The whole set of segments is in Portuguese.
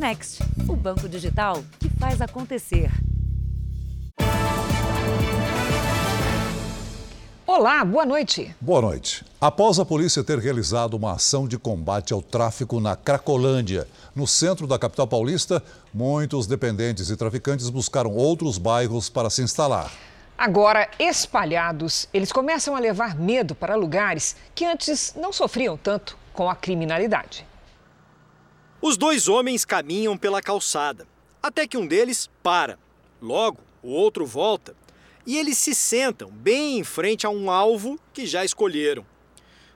Next, o banco digital que faz acontecer. Olá, boa noite. Boa noite. Após a polícia ter realizado uma ação de combate ao tráfico na Cracolândia, no centro da capital paulista, muitos dependentes e traficantes buscaram outros bairros para se instalar. Agora, espalhados, eles começam a levar medo para lugares que antes não sofriam tanto com a criminalidade. Os dois homens caminham pela calçada, até que um deles para. Logo, o outro volta e eles se sentam bem em frente a um alvo que já escolheram.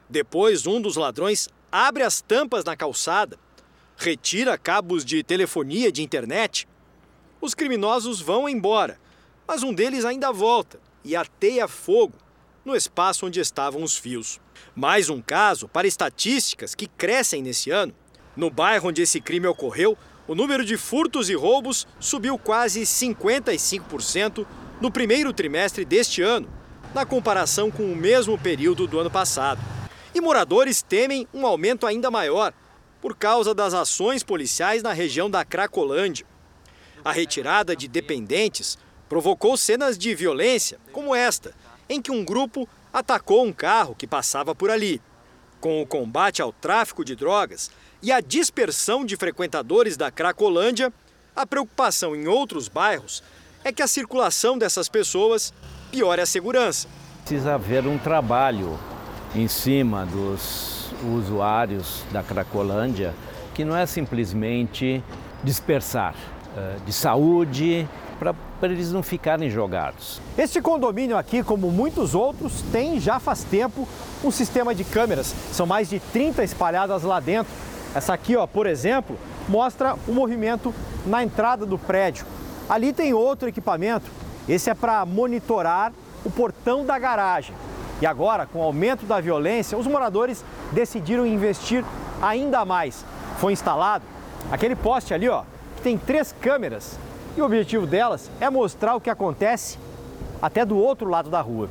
Depois, um dos ladrões abre as tampas na calçada, retira cabos de telefonia de internet. Os criminosos vão embora, mas um deles ainda volta e ateia fogo no espaço onde estavam os fios. Mais um caso para estatísticas que crescem nesse ano. No bairro onde esse crime ocorreu, o número de furtos e roubos subiu quase 55% no primeiro trimestre deste ano, na comparação com o mesmo período do ano passado. E moradores temem um aumento ainda maior por causa das ações policiais na região da Cracolândia. A retirada de dependentes provocou cenas de violência, como esta, em que um grupo atacou um carro que passava por ali. Com o combate ao tráfico de drogas e a dispersão de frequentadores da Cracolândia, a preocupação em outros bairros é que a circulação dessas pessoas piore a segurança. Precisa haver um trabalho em cima dos usuários da Cracolândia que não é simplesmente dispersar eh, de saúde para eles não ficarem jogados. Este condomínio aqui, como muitos outros, tem já faz tempo um sistema de câmeras. São mais de 30 espalhadas lá dentro. Essa aqui, ó, por exemplo, mostra o movimento na entrada do prédio. Ali tem outro equipamento, esse é para monitorar o portão da garagem. E agora, com o aumento da violência, os moradores decidiram investir ainda mais. Foi instalado aquele poste ali, ó, que tem três câmeras. E o objetivo delas é mostrar o que acontece até do outro lado da rua.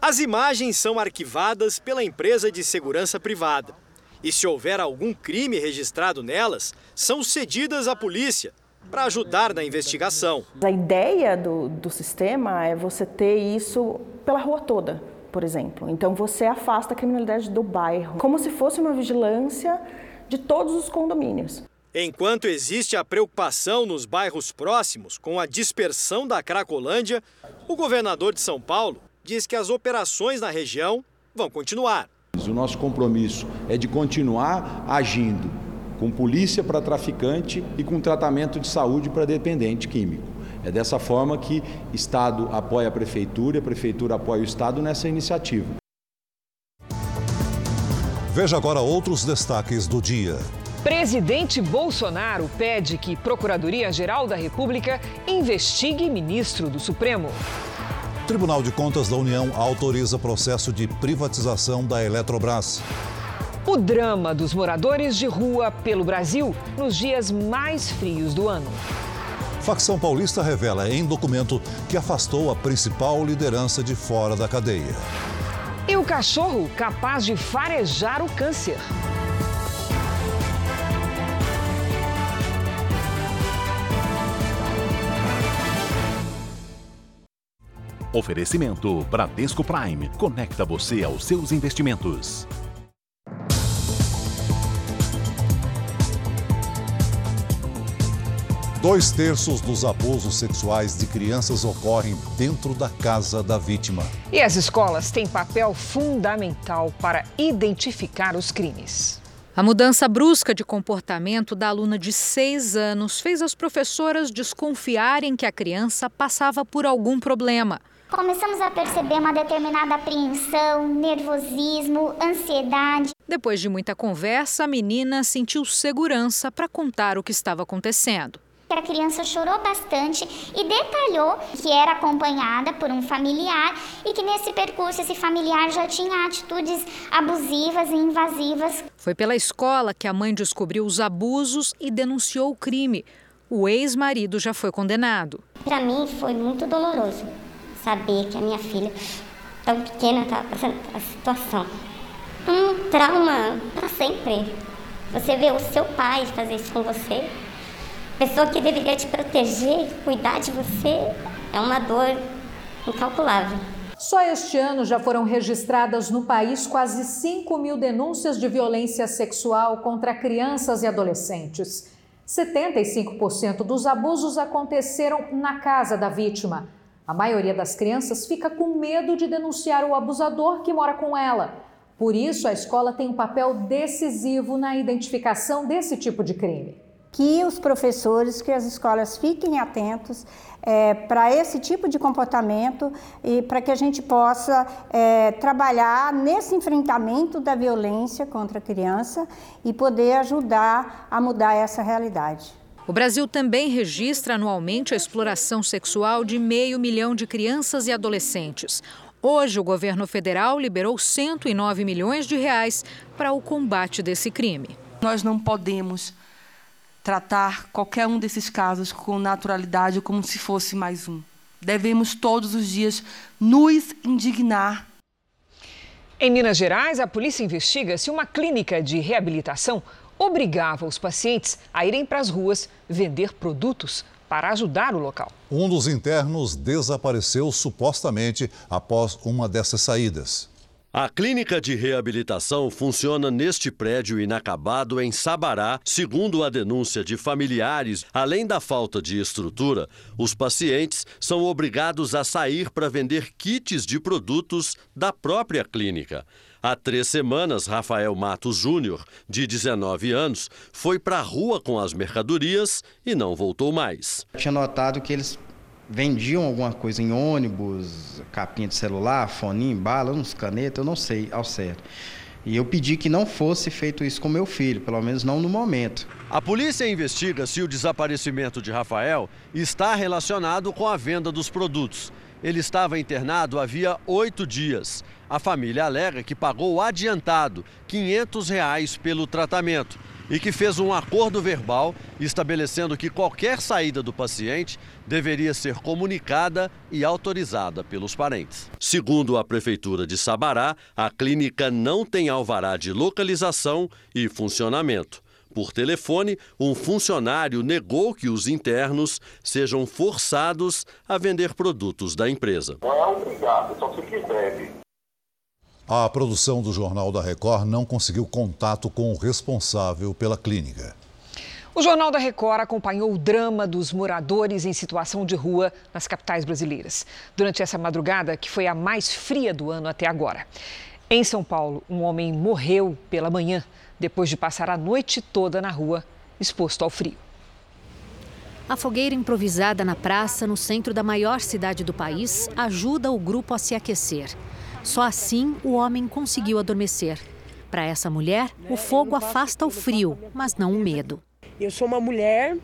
As imagens são arquivadas pela empresa de segurança privada. E se houver algum crime registrado nelas, são cedidas à polícia para ajudar na investigação. A ideia do, do sistema é você ter isso pela rua toda, por exemplo. Então você afasta a criminalidade do bairro, como se fosse uma vigilância de todos os condomínios. Enquanto existe a preocupação nos bairros próximos com a dispersão da Cracolândia, o governador de São Paulo diz que as operações na região vão continuar. O nosso compromisso é de continuar agindo com polícia para traficante e com tratamento de saúde para dependente químico. É dessa forma que Estado apoia a Prefeitura e a Prefeitura apoia o Estado nessa iniciativa. Veja agora outros destaques do dia. Presidente Bolsonaro pede que Procuradoria-Geral da República investigue ministro do Supremo. Tribunal de Contas da União autoriza processo de privatização da Eletrobras. O drama dos moradores de rua pelo Brasil nos dias mais frios do ano. Facção paulista revela em documento que afastou a principal liderança de fora da cadeia. E o cachorro capaz de farejar o câncer. Oferecimento Bradesco Prime. Conecta você aos seus investimentos. Dois terços dos abusos sexuais de crianças ocorrem dentro da casa da vítima. E as escolas têm papel fundamental para identificar os crimes. A mudança brusca de comportamento da aluna de seis anos fez as professoras desconfiarem que a criança passava por algum problema. Começamos a perceber uma determinada apreensão, nervosismo, ansiedade. Depois de muita conversa, a menina sentiu segurança para contar o que estava acontecendo. A criança chorou bastante e detalhou que era acompanhada por um familiar e que nesse percurso esse familiar já tinha atitudes abusivas e invasivas. Foi pela escola que a mãe descobriu os abusos e denunciou o crime. O ex-marido já foi condenado. Para mim foi muito doloroso saber que a minha filha, tão pequena, estava passando a situação. Um trauma para sempre. Você vê o seu pai fazer isso com você pessoa que deveria te proteger, cuidar de você, é uma dor incalculável. Só este ano já foram registradas no país quase 5 mil denúncias de violência sexual contra crianças e adolescentes. 75% dos abusos aconteceram na casa da vítima. A maioria das crianças fica com medo de denunciar o abusador que mora com ela. Por isso, a escola tem um papel decisivo na identificação desse tipo de crime. Que os professores, que as escolas fiquem atentos é, para esse tipo de comportamento e para que a gente possa é, trabalhar nesse enfrentamento da violência contra a criança e poder ajudar a mudar essa realidade. O Brasil também registra anualmente a exploração sexual de meio milhão de crianças e adolescentes. Hoje, o governo federal liberou 109 milhões de reais para o combate desse crime. Nós não podemos tratar qualquer um desses casos com naturalidade como se fosse mais um. Devemos todos os dias nos indignar. Em Minas Gerais, a polícia investiga se uma clínica de reabilitação obrigava os pacientes a irem para as ruas vender produtos para ajudar o local. Um dos internos desapareceu supostamente após uma dessas saídas. A clínica de reabilitação funciona neste prédio inacabado em Sabará, segundo a denúncia de familiares. Além da falta de estrutura, os pacientes são obrigados a sair para vender kits de produtos da própria clínica. Há três semanas, Rafael Matos Júnior, de 19 anos, foi para a rua com as mercadorias e não voltou mais. Eu tinha notado que eles vendiam alguma coisa em ônibus, capinha de celular, foninho, bala, uns canetas, eu não sei ao certo. E eu pedi que não fosse feito isso com meu filho, pelo menos não no momento. A polícia investiga se o desaparecimento de Rafael está relacionado com a venda dos produtos. Ele estava internado havia oito dias. A família alega que pagou adiantado 500 reais pelo tratamento e que fez um acordo verbal estabelecendo que qualquer saída do paciente deveria ser comunicada e autorizada pelos parentes. Segundo a Prefeitura de Sabará, a clínica não tem alvará de localização e funcionamento. Por telefone, um funcionário negou que os internos sejam forçados a vender produtos da empresa. Não é obrigado, só se quiser. A produção do Jornal da Record não conseguiu contato com o responsável pela clínica. O Jornal da Record acompanhou o drama dos moradores em situação de rua nas capitais brasileiras, durante essa madrugada que foi a mais fria do ano até agora. Em São Paulo, um homem morreu pela manhã depois de passar a noite toda na rua, exposto ao frio. A fogueira improvisada na praça, no centro da maior cidade do país, ajuda o grupo a se aquecer. Só assim o homem conseguiu adormecer. Para essa mulher, o fogo afasta o frio, mas não o medo. Eu sou uma mulher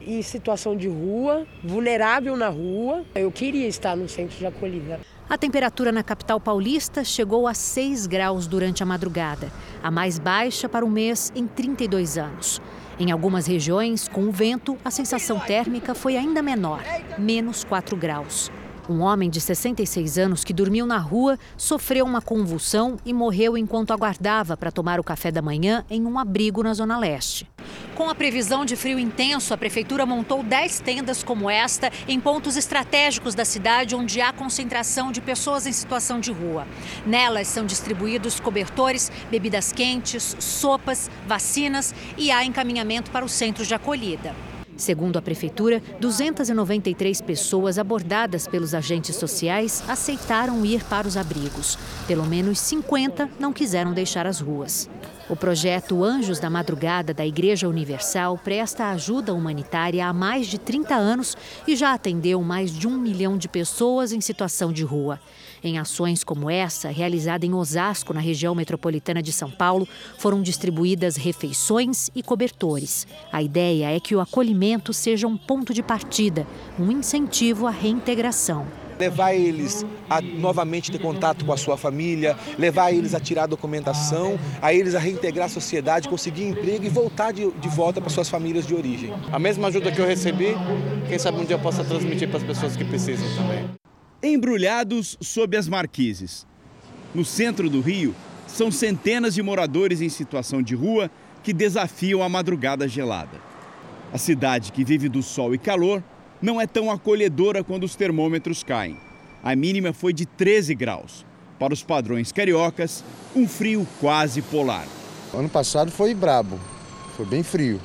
em situação de rua, vulnerável na rua. Eu queria estar no centro de acolhida. A temperatura na capital paulista chegou a 6 graus durante a madrugada, a mais baixa para o mês em 32 anos. Em algumas regiões, com o vento, a sensação térmica foi ainda menor, menos 4 graus. Um homem de 66 anos que dormiu na rua sofreu uma convulsão e morreu enquanto aguardava para tomar o café da manhã em um abrigo na Zona Leste. Com a previsão de frio intenso, a prefeitura montou 10 tendas como esta em pontos estratégicos da cidade onde há concentração de pessoas em situação de rua. Nelas são distribuídos cobertores, bebidas quentes, sopas, vacinas e há encaminhamento para os centros de acolhida. Segundo a Prefeitura, 293 pessoas abordadas pelos agentes sociais aceitaram ir para os abrigos. Pelo menos 50 não quiseram deixar as ruas. O projeto Anjos da Madrugada da Igreja Universal presta ajuda humanitária há mais de 30 anos e já atendeu mais de um milhão de pessoas em situação de rua. Em ações como essa, realizada em Osasco, na região metropolitana de São Paulo, foram distribuídas refeições e cobertores. A ideia é que o acolhimento seja um ponto de partida, um incentivo à reintegração levar eles a novamente ter contato com a sua família, levar eles a tirar a documentação, a eles a reintegrar a sociedade, conseguir emprego e voltar de, de volta para suas famílias de origem. A mesma ajuda que eu recebi, quem sabe um dia eu possa transmitir para as pessoas que precisam também embrulhados sob as marquises. No centro do Rio, são centenas de moradores em situação de rua que desafiam a madrugada gelada. A cidade que vive do sol e calor não é tão acolhedora quando os termômetros caem. A mínima foi de 13 graus. Para os padrões cariocas, um frio quase polar. Ano passado foi brabo, foi bem frio.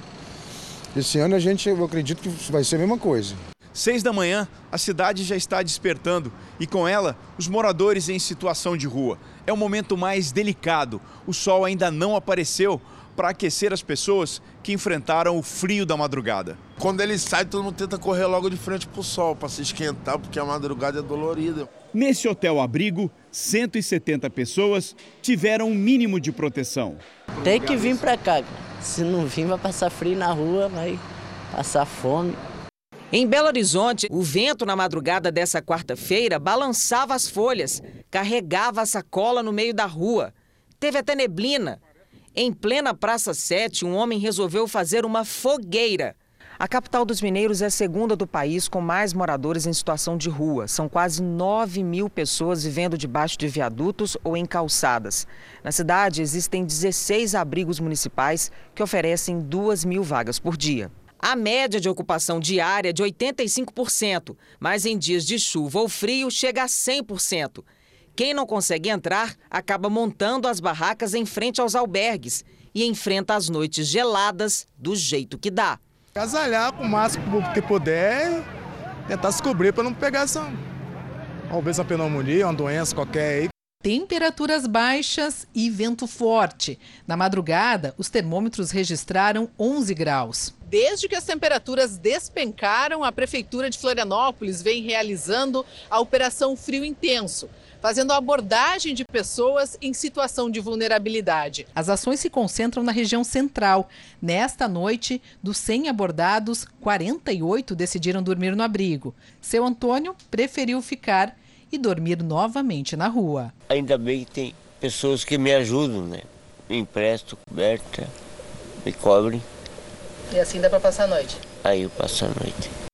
Esse ano a gente, eu acredito que vai ser a mesma coisa. Seis da manhã, a cidade já está despertando e com ela, os moradores em situação de rua. É o momento mais delicado. O sol ainda não apareceu para aquecer as pessoas que enfrentaram o frio da madrugada. Quando ele sai, todo mundo tenta correr logo de frente para o sol, para se esquentar, porque a madrugada é dolorida. Nesse hotel abrigo, 170 pessoas tiveram um mínimo de proteção. Tem que vir para cá. Se não vir, vai passar frio na rua, vai passar fome. Em Belo Horizonte, o vento na madrugada dessa quarta-feira balançava as folhas, carregava a sacola no meio da rua. Teve até neblina. Em plena Praça 7, um homem resolveu fazer uma fogueira. A capital dos mineiros é a segunda do país com mais moradores em situação de rua. São quase 9 mil pessoas vivendo debaixo de viadutos ou em calçadas. Na cidade, existem 16 abrigos municipais que oferecem 2 mil vagas por dia. A média de ocupação diária é de 85%, mas em dias de chuva ou frio chega a 100%. Quem não consegue entrar acaba montando as barracas em frente aos albergues e enfrenta as noites geladas do jeito que dá. Casalhar com o máximo que puder, tentar se cobrir para não pegar essa, talvez uma pneumonia, uma doença qualquer aí. Temperaturas baixas e vento forte. Na madrugada, os termômetros registraram 11 graus. Desde que as temperaturas despencaram, a Prefeitura de Florianópolis vem realizando a Operação Frio Intenso fazendo abordagem de pessoas em situação de vulnerabilidade. As ações se concentram na região central. Nesta noite, dos 100 abordados, 48 decidiram dormir no abrigo. Seu Antônio preferiu ficar e dormir novamente na rua. Ainda bem que tem pessoas que me ajudam, né? Me emprestam coberta, me cobrem. E assim dá para passar a noite? Aí eu passo a noite.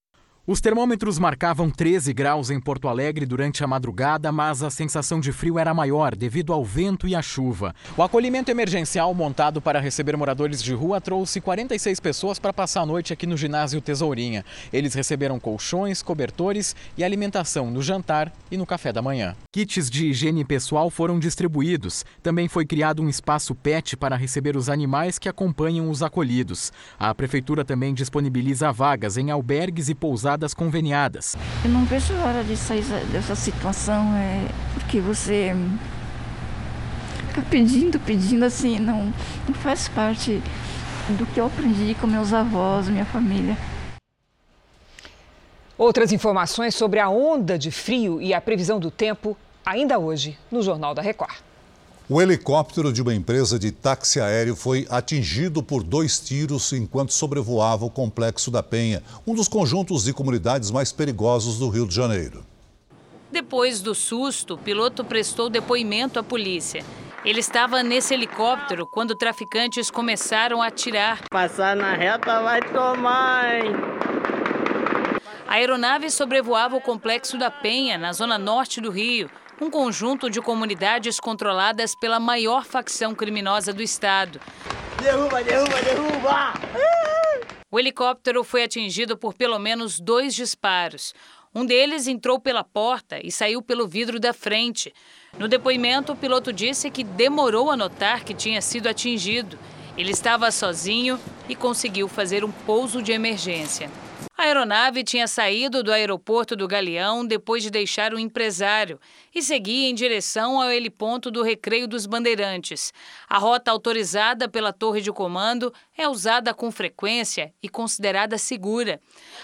Os termômetros marcavam 13 graus em Porto Alegre durante a madrugada, mas a sensação de frio era maior devido ao vento e à chuva. O acolhimento emergencial montado para receber moradores de rua trouxe 46 pessoas para passar a noite aqui no ginásio Tesourinha. Eles receberam colchões, cobertores e alimentação no jantar e no café da manhã. Kits de higiene pessoal foram distribuídos. Também foi criado um espaço PET para receber os animais que acompanham os acolhidos. A prefeitura também disponibiliza vagas em albergues e pousadas conveniadas. Eu não vejo a hora de sair dessa situação, é, porque você fica pedindo, pedindo assim, não, não faz parte do que eu aprendi com meus avós, minha família. Outras informações sobre a onda de frio e a previsão do tempo ainda hoje no Jornal da Record. O helicóptero de uma empresa de táxi aéreo foi atingido por dois tiros enquanto sobrevoava o Complexo da Penha, um dos conjuntos de comunidades mais perigosos do Rio de Janeiro. Depois do susto, o piloto prestou depoimento à polícia. Ele estava nesse helicóptero quando traficantes começaram a atirar. Passar na reta vai tomar, hein? A aeronave sobrevoava o Complexo da Penha, na zona norte do Rio um conjunto de comunidades controladas pela maior facção criminosa do estado. Derruba, derruba, derruba! O helicóptero foi atingido por pelo menos dois disparos. Um deles entrou pela porta e saiu pelo vidro da frente. No depoimento, o piloto disse que demorou a notar que tinha sido atingido. Ele estava sozinho e conseguiu fazer um pouso de emergência. A aeronave tinha saído do aeroporto do Galeão depois de deixar o empresário e seguia em direção ao heliponto do Recreio dos Bandeirantes. A rota autorizada pela torre de comando é usada com frequência e considerada segura.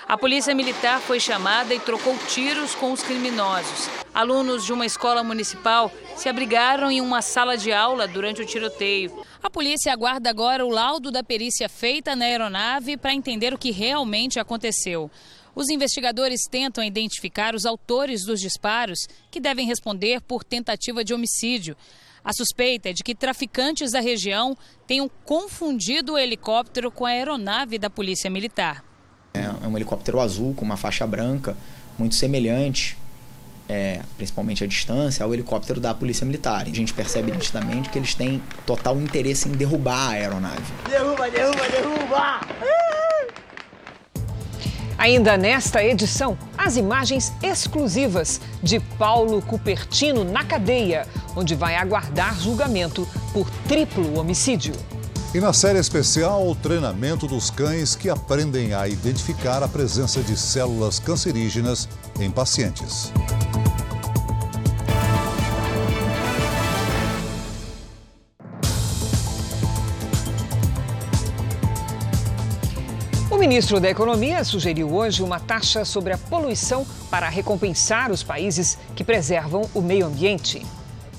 A polícia militar foi chamada e trocou tiros com os criminosos. Alunos de uma escola municipal se abrigaram em uma sala de aula durante o tiroteio. A polícia aguarda agora o laudo da perícia feita na aeronave para entender o que realmente aconteceu. Os investigadores tentam identificar os autores dos disparos, que devem responder por tentativa de homicídio. A suspeita é de que traficantes da região tenham confundido o helicóptero com a aeronave da Polícia Militar. É um helicóptero azul com uma faixa branca, muito semelhante é, principalmente a distância, ao helicóptero da Polícia Militar. A gente percebe nitidamente que eles têm total interesse em derrubar a aeronave. Derruba, derruba, derruba! Ainda nesta edição, as imagens exclusivas de Paulo Cupertino na cadeia, onde vai aguardar julgamento por triplo homicídio. E na série especial, o treinamento dos cães que aprendem a identificar a presença de células cancerígenas em pacientes. O ministro da Economia sugeriu hoje uma taxa sobre a poluição para recompensar os países que preservam o meio ambiente.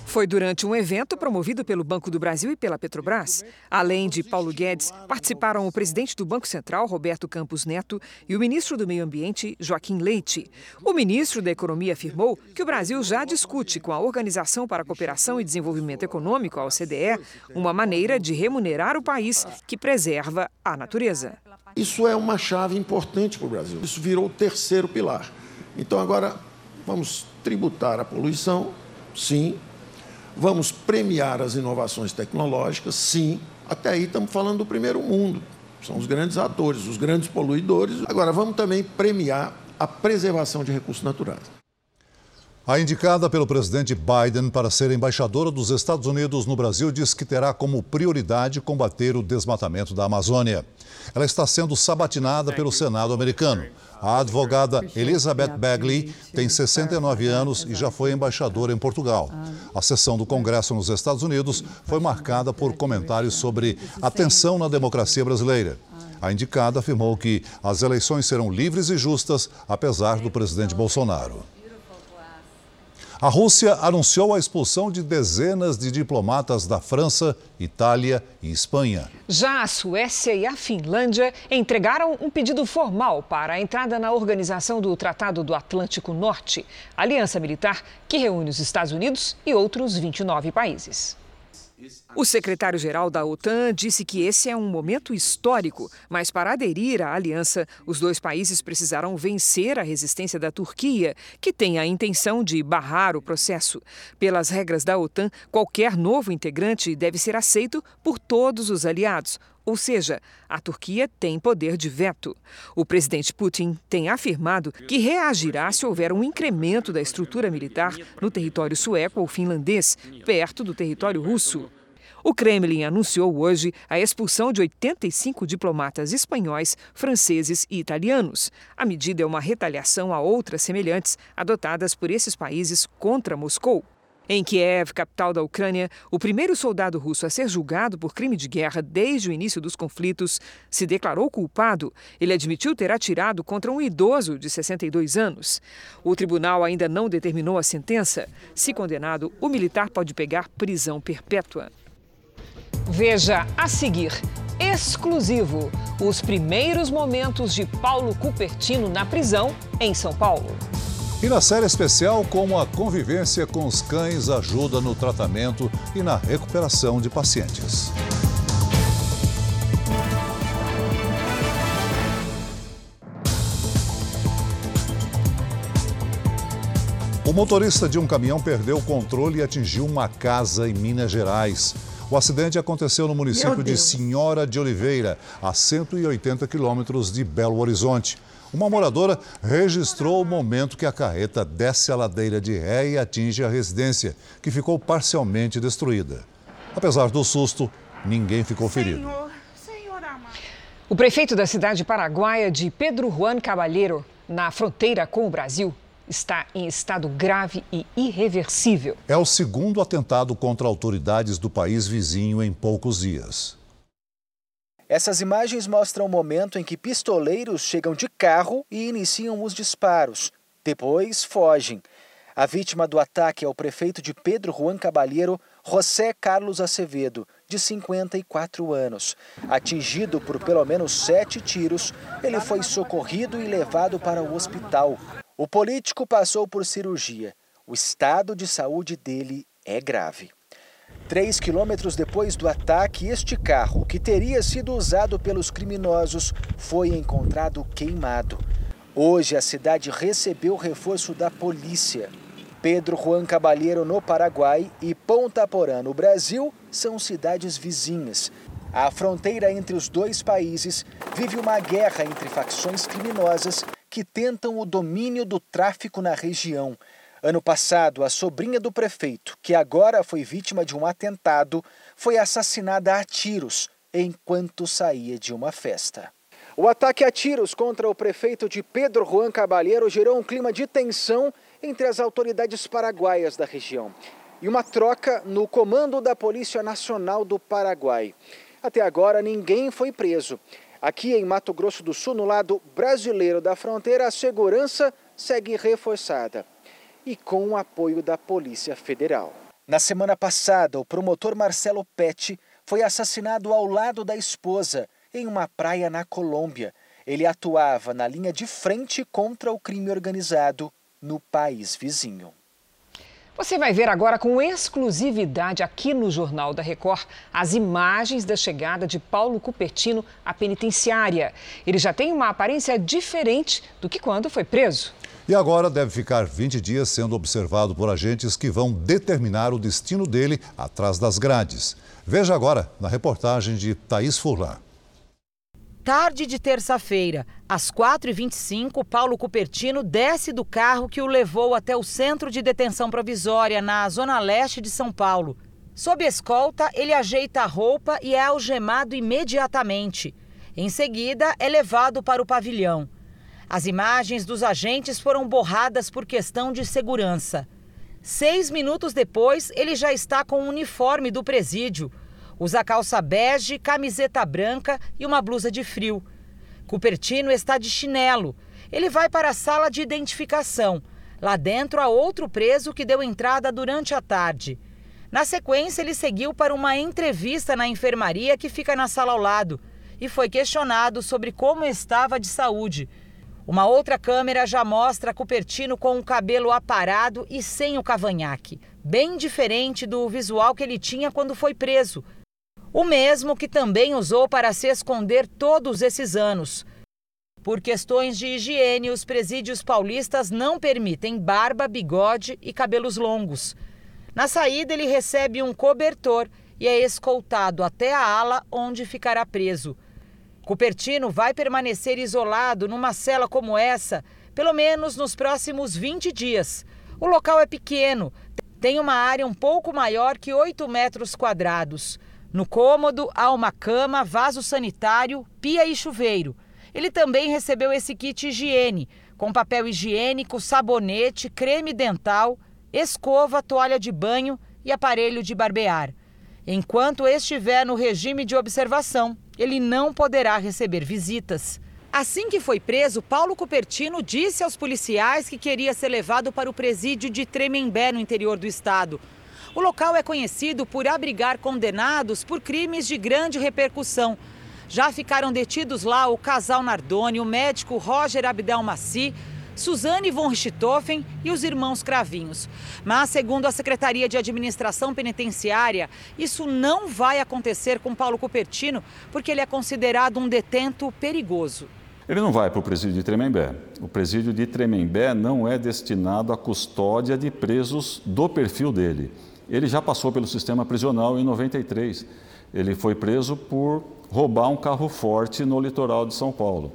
Foi durante um evento promovido pelo Banco do Brasil e pela Petrobras. Além de Paulo Guedes, participaram o presidente do Banco Central, Roberto Campos Neto, e o ministro do Meio Ambiente, Joaquim Leite. O ministro da Economia afirmou que o Brasil já discute com a Organização para a Cooperação e Desenvolvimento Econômico, a OCDE, uma maneira de remunerar o país que preserva a natureza. Isso é uma chave importante para o Brasil. Isso virou o terceiro pilar. Então, agora, vamos tributar a poluição, sim. Vamos premiar as inovações tecnológicas, sim. Até aí estamos falando do primeiro mundo. São os grandes atores, os grandes poluidores. Agora, vamos também premiar a preservação de recursos naturais. A indicada pelo presidente Biden para ser embaixadora dos Estados Unidos no Brasil diz que terá como prioridade combater o desmatamento da Amazônia. Ela está sendo sabatinada pelo Senado americano. A advogada Elizabeth Bagley tem 69 anos e já foi embaixadora em Portugal. A sessão do Congresso nos Estados Unidos foi marcada por comentários sobre a tensão na democracia brasileira. A indicada afirmou que as eleições serão livres e justas, apesar do presidente Bolsonaro. A Rússia anunciou a expulsão de dezenas de diplomatas da França, Itália e Espanha. Já a Suécia e a Finlândia entregaram um pedido formal para a entrada na organização do Tratado do Atlântico Norte, aliança militar que reúne os Estados Unidos e outros 29 países. O secretário-geral da OTAN disse que esse é um momento histórico, mas para aderir à aliança, os dois países precisaram vencer a resistência da Turquia, que tem a intenção de barrar o processo. Pelas regras da OTAN, qualquer novo integrante deve ser aceito por todos os aliados, ou seja, a Turquia tem poder de veto. O presidente Putin tem afirmado que reagirá se houver um incremento da estrutura militar no território sueco ou finlandês, perto do território russo. O Kremlin anunciou hoje a expulsão de 85 diplomatas espanhóis, franceses e italianos. A medida é uma retaliação a outras semelhantes adotadas por esses países contra Moscou. Em Kiev, capital da Ucrânia, o primeiro soldado russo a ser julgado por crime de guerra desde o início dos conflitos se declarou culpado. Ele admitiu ter atirado contra um idoso de 62 anos. O tribunal ainda não determinou a sentença. Se condenado, o militar pode pegar prisão perpétua. Veja a seguir, exclusivo, os primeiros momentos de Paulo Cupertino na prisão em São Paulo. E na série especial, como a convivência com os cães ajuda no tratamento e na recuperação de pacientes. O motorista de um caminhão perdeu o controle e atingiu uma casa em Minas Gerais. O acidente aconteceu no município de Senhora de Oliveira, a 180 quilômetros de Belo Horizonte. Uma moradora registrou o momento que a carreta desce a ladeira de ré e atinge a residência, que ficou parcialmente destruída. Apesar do susto, ninguém ficou ferido. O prefeito da cidade paraguaia de Pedro Juan Cabalheiro, na fronteira com o Brasil, está em estado grave e irreversível. É o segundo atentado contra autoridades do país vizinho em poucos dias. Essas imagens mostram o momento em que pistoleiros chegam de carro e iniciam os disparos. Depois fogem. A vítima do ataque é o prefeito de Pedro Juan Cabalheiro, José Carlos Acevedo, de 54 anos. Atingido por pelo menos sete tiros, ele foi socorrido e levado para o hospital. O político passou por cirurgia. O estado de saúde dele é grave. Três quilômetros depois do ataque, este carro, que teria sido usado pelos criminosos, foi encontrado queimado. Hoje, a cidade recebeu reforço da polícia. Pedro Juan Cabalheiro, no Paraguai, e Ponta Porã, no Brasil, são cidades vizinhas. A fronteira entre os dois países vive uma guerra entre facções criminosas que tentam o domínio do tráfico na região. Ano passado, a sobrinha do prefeito, que agora foi vítima de um atentado, foi assassinada a tiros enquanto saía de uma festa. O ataque a tiros contra o prefeito de Pedro Juan Cabalheiro gerou um clima de tensão entre as autoridades paraguaias da região e uma troca no comando da Polícia Nacional do Paraguai. Até agora, ninguém foi preso. Aqui em Mato Grosso do Sul, no lado brasileiro da fronteira, a segurança segue reforçada e com o apoio da Polícia Federal. Na semana passada, o promotor Marcelo Pet foi assassinado ao lado da esposa, em uma praia na Colômbia. Ele atuava na linha de frente contra o crime organizado no país vizinho. Você vai ver agora com exclusividade aqui no Jornal da Record as imagens da chegada de Paulo Cupertino à penitenciária. Ele já tem uma aparência diferente do que quando foi preso. E agora deve ficar 20 dias sendo observado por agentes que vão determinar o destino dele atrás das grades. Veja agora na reportagem de Thaís Furlan. Tarde de terça-feira, às 4h25, Paulo Cupertino desce do carro que o levou até o centro de detenção provisória, na zona leste de São Paulo. Sob escolta, ele ajeita a roupa e é algemado imediatamente. Em seguida, é levado para o pavilhão. As imagens dos agentes foram borradas por questão de segurança. Seis minutos depois, ele já está com o uniforme do presídio. Usa calça bege, camiseta branca e uma blusa de frio. Cupertino está de chinelo. Ele vai para a sala de identificação. Lá dentro há outro preso que deu entrada durante a tarde. Na sequência, ele seguiu para uma entrevista na enfermaria que fica na sala ao lado e foi questionado sobre como estava de saúde. Uma outra câmera já mostra Cupertino com o cabelo aparado e sem o cavanhaque, bem diferente do visual que ele tinha quando foi preso. O mesmo que também usou para se esconder todos esses anos. Por questões de higiene, os presídios paulistas não permitem barba, bigode e cabelos longos. Na saída, ele recebe um cobertor e é escoltado até a ala onde ficará preso. Cupertino vai permanecer isolado numa cela como essa, pelo menos nos próximos 20 dias. O local é pequeno, tem uma área um pouco maior que 8 metros quadrados. No cômodo há uma cama, vaso sanitário, pia e chuveiro. Ele também recebeu esse kit higiene, com papel higiênico, sabonete, creme dental, escova, toalha de banho e aparelho de barbear. Enquanto estiver no regime de observação, ele não poderá receber visitas. Assim que foi preso, Paulo Cupertino disse aos policiais que queria ser levado para o presídio de Tremembé, no interior do estado. O local é conhecido por abrigar condenados por crimes de grande repercussão. Já ficaram detidos lá o casal Nardoni, o médico Roger Abdelmaci, Suzane von Richthofen e os irmãos Cravinhos. Mas, segundo a Secretaria de Administração Penitenciária, isso não vai acontecer com Paulo Cupertino, porque ele é considerado um detento perigoso. Ele não vai para o presídio de Tremembé. O presídio de Tremembé não é destinado à custódia de presos do perfil dele. Ele já passou pelo sistema prisional em 93. Ele foi preso por roubar um carro forte no litoral de São Paulo.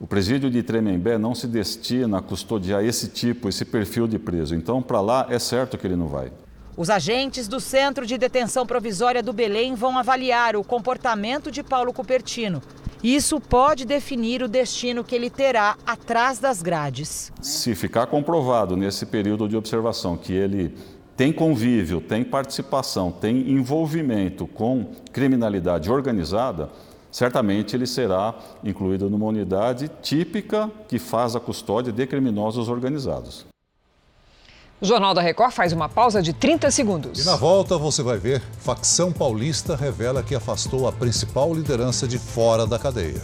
O presídio de Tremembé não se destina a custodiar esse tipo, esse perfil de preso. Então, para lá, é certo que ele não vai. Os agentes do Centro de Detenção Provisória do Belém vão avaliar o comportamento de Paulo Cupertino. Isso pode definir o destino que ele terá atrás das grades. Se ficar comprovado nesse período de observação que ele tem convívio, tem participação, tem envolvimento com criminalidade organizada, certamente ele será incluído numa unidade típica que faz a custódia de criminosos organizados. O Jornal da Record faz uma pausa de 30 segundos. E na volta você vai ver: facção paulista revela que afastou a principal liderança de fora da cadeia.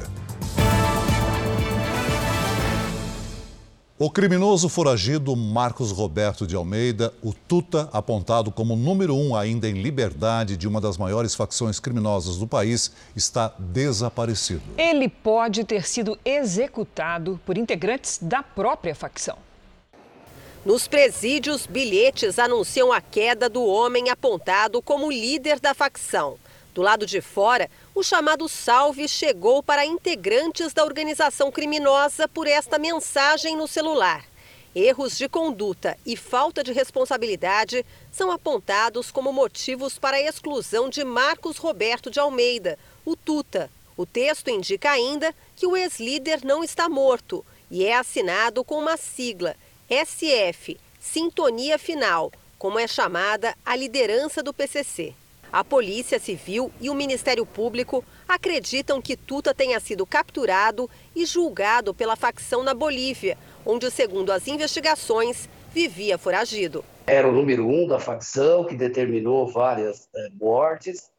O criminoso foragido Marcos Roberto de Almeida, o Tuta, apontado como número um ainda em liberdade de uma das maiores facções criminosas do país, está desaparecido. Ele pode ter sido executado por integrantes da própria facção. Nos presídios, bilhetes anunciam a queda do homem apontado como líder da facção. Do lado de fora, o chamado salve chegou para integrantes da organização criminosa por esta mensagem no celular. Erros de conduta e falta de responsabilidade são apontados como motivos para a exclusão de Marcos Roberto de Almeida, o Tuta. O texto indica ainda que o ex-líder não está morto e é assinado com uma sigla, SF, Sintonia Final, como é chamada a liderança do PCC. A Polícia Civil e o Ministério Público acreditam que Tuta tenha sido capturado e julgado pela facção na Bolívia, onde, segundo as investigações, vivia foragido. Era o número um da facção que determinou várias é, mortes,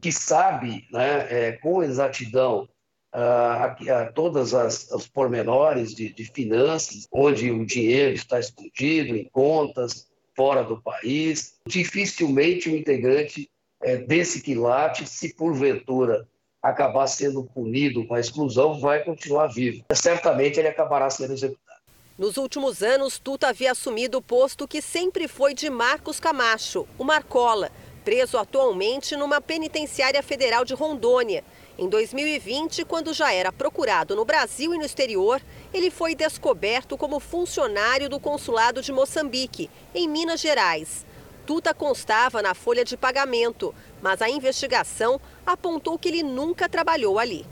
que sabe né, é, com exatidão ah, todas as, os pormenores de, de finanças, onde o dinheiro está escondido em contas fora do país. Dificilmente o um integrante é, desse quilate, se porventura acabar sendo punido com a exclusão, vai continuar vivo. Certamente ele acabará sendo executado. Nos últimos anos, Tuta havia assumido o posto que sempre foi de Marcos Camacho, o Marcola, preso atualmente numa penitenciária federal de Rondônia. Em 2020, quando já era procurado no Brasil e no exterior, ele foi descoberto como funcionário do consulado de Moçambique, em Minas Gerais. Tuta constava na folha de pagamento, mas a investigação apontou que ele nunca trabalhou ali.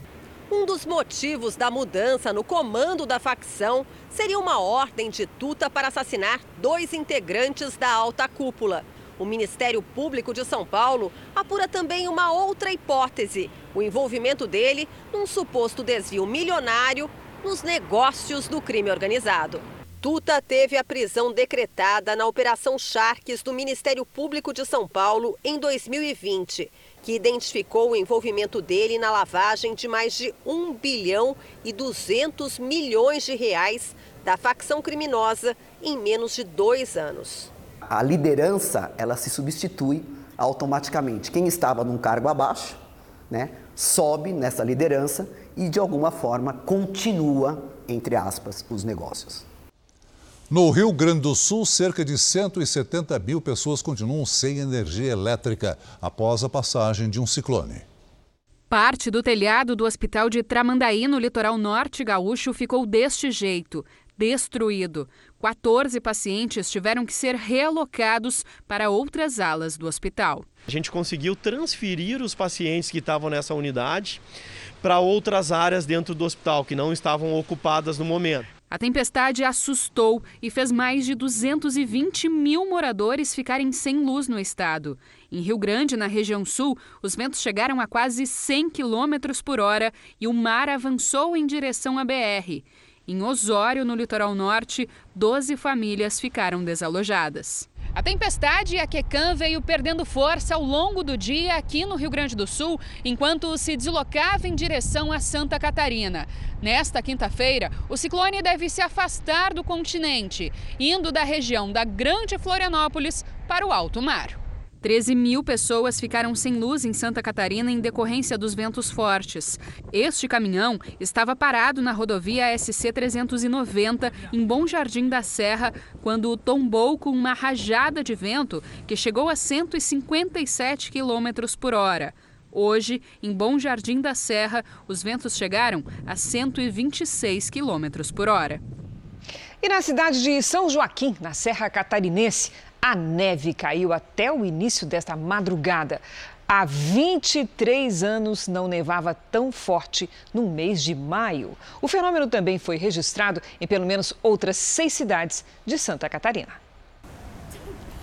Um dos motivos da mudança no comando da facção seria uma ordem de Tuta para assassinar dois integrantes da alta cúpula. O Ministério Público de São Paulo apura também uma outra hipótese: o envolvimento dele num suposto desvio milionário nos negócios do crime organizado. Tuta teve a prisão decretada na Operação Sharks do Ministério Público de São Paulo em 2020, que identificou o envolvimento dele na lavagem de mais de 1 bilhão e 200 milhões de reais da facção criminosa em menos de dois anos. A liderança ela se substitui automaticamente. Quem estava num cargo abaixo, né, sobe nessa liderança e de alguma forma continua entre aspas os negócios. No Rio Grande do Sul, cerca de 170 mil pessoas continuam sem energia elétrica após a passagem de um ciclone. Parte do telhado do hospital de Tramandaí, no litoral norte gaúcho, ficou deste jeito, destruído. 14 pacientes tiveram que ser realocados para outras alas do hospital. A gente conseguiu transferir os pacientes que estavam nessa unidade para outras áreas dentro do hospital que não estavam ocupadas no momento. A tempestade assustou e fez mais de 220 mil moradores ficarem sem luz no estado. Em Rio Grande, na região sul, os ventos chegaram a quase 100 quilômetros por hora e o mar avançou em direção à BR. Em Osório, no litoral norte, 12 famílias ficaram desalojadas. A tempestade Akekan veio perdendo força ao longo do dia aqui no Rio Grande do Sul, enquanto se deslocava em direção a Santa Catarina. Nesta quinta-feira, o ciclone deve se afastar do continente, indo da região da Grande Florianópolis para o alto mar. 13 mil pessoas ficaram sem luz em Santa Catarina em decorrência dos ventos fortes. Este caminhão estava parado na rodovia SC 390, em Bom Jardim da Serra, quando tombou com uma rajada de vento que chegou a 157 km por hora. Hoje, em Bom Jardim da Serra, os ventos chegaram a 126 km por hora. E na cidade de São Joaquim, na Serra Catarinense, a neve caiu até o início desta madrugada. Há 23 anos não nevava tão forte no mês de maio. O fenômeno também foi registrado em pelo menos outras seis cidades de Santa Catarina.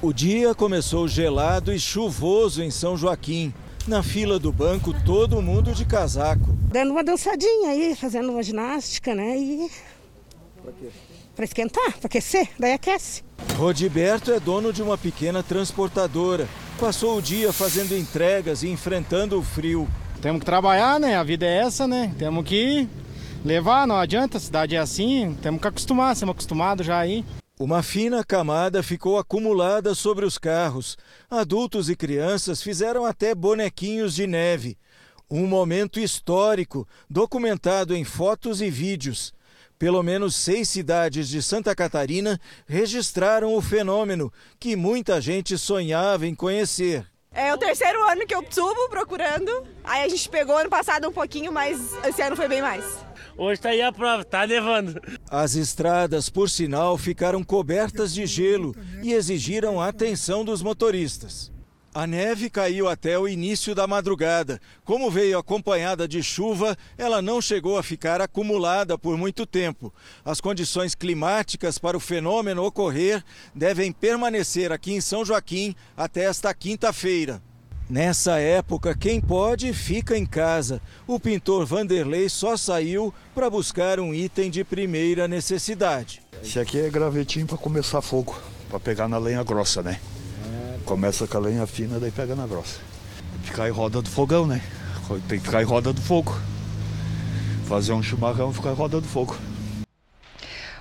O dia começou gelado e chuvoso em São Joaquim. Na fila do banco, todo mundo de casaco. Dando uma dançadinha aí, fazendo uma ginástica, né? E. Pra esquentar, pra aquecer, daí aquece. Rodiberto é dono de uma pequena transportadora. Passou o dia fazendo entregas e enfrentando o frio. Temos que trabalhar, né? A vida é essa, né? Temos que levar, não adianta, a cidade é assim, temos que acostumar, estamos acostumados já aí. Uma fina camada ficou acumulada sobre os carros. Adultos e crianças fizeram até bonequinhos de neve. Um momento histórico, documentado em fotos e vídeos. Pelo menos seis cidades de Santa Catarina registraram o fenômeno que muita gente sonhava em conhecer. É o terceiro ano que eu subo procurando. Aí a gente pegou ano passado um pouquinho, mas esse ano foi bem mais. Hoje tá aí a prova, tá nevando. As estradas, por sinal, ficaram cobertas de gelo e exigiram a atenção dos motoristas. A neve caiu até o início da madrugada. Como veio acompanhada de chuva, ela não chegou a ficar acumulada por muito tempo. As condições climáticas para o fenômeno ocorrer devem permanecer aqui em São Joaquim até esta quinta-feira. Nessa época, quem pode fica em casa. O pintor Vanderlei só saiu para buscar um item de primeira necessidade. Esse aqui é gravetinho para começar fogo, para pegar na lenha grossa, né? Começa com a lenha fina, daí pega na grossa. Ficar em roda do fogão, né? Tem que ficar em roda do fogo. Fazer um chimarrão ficar em roda do fogo.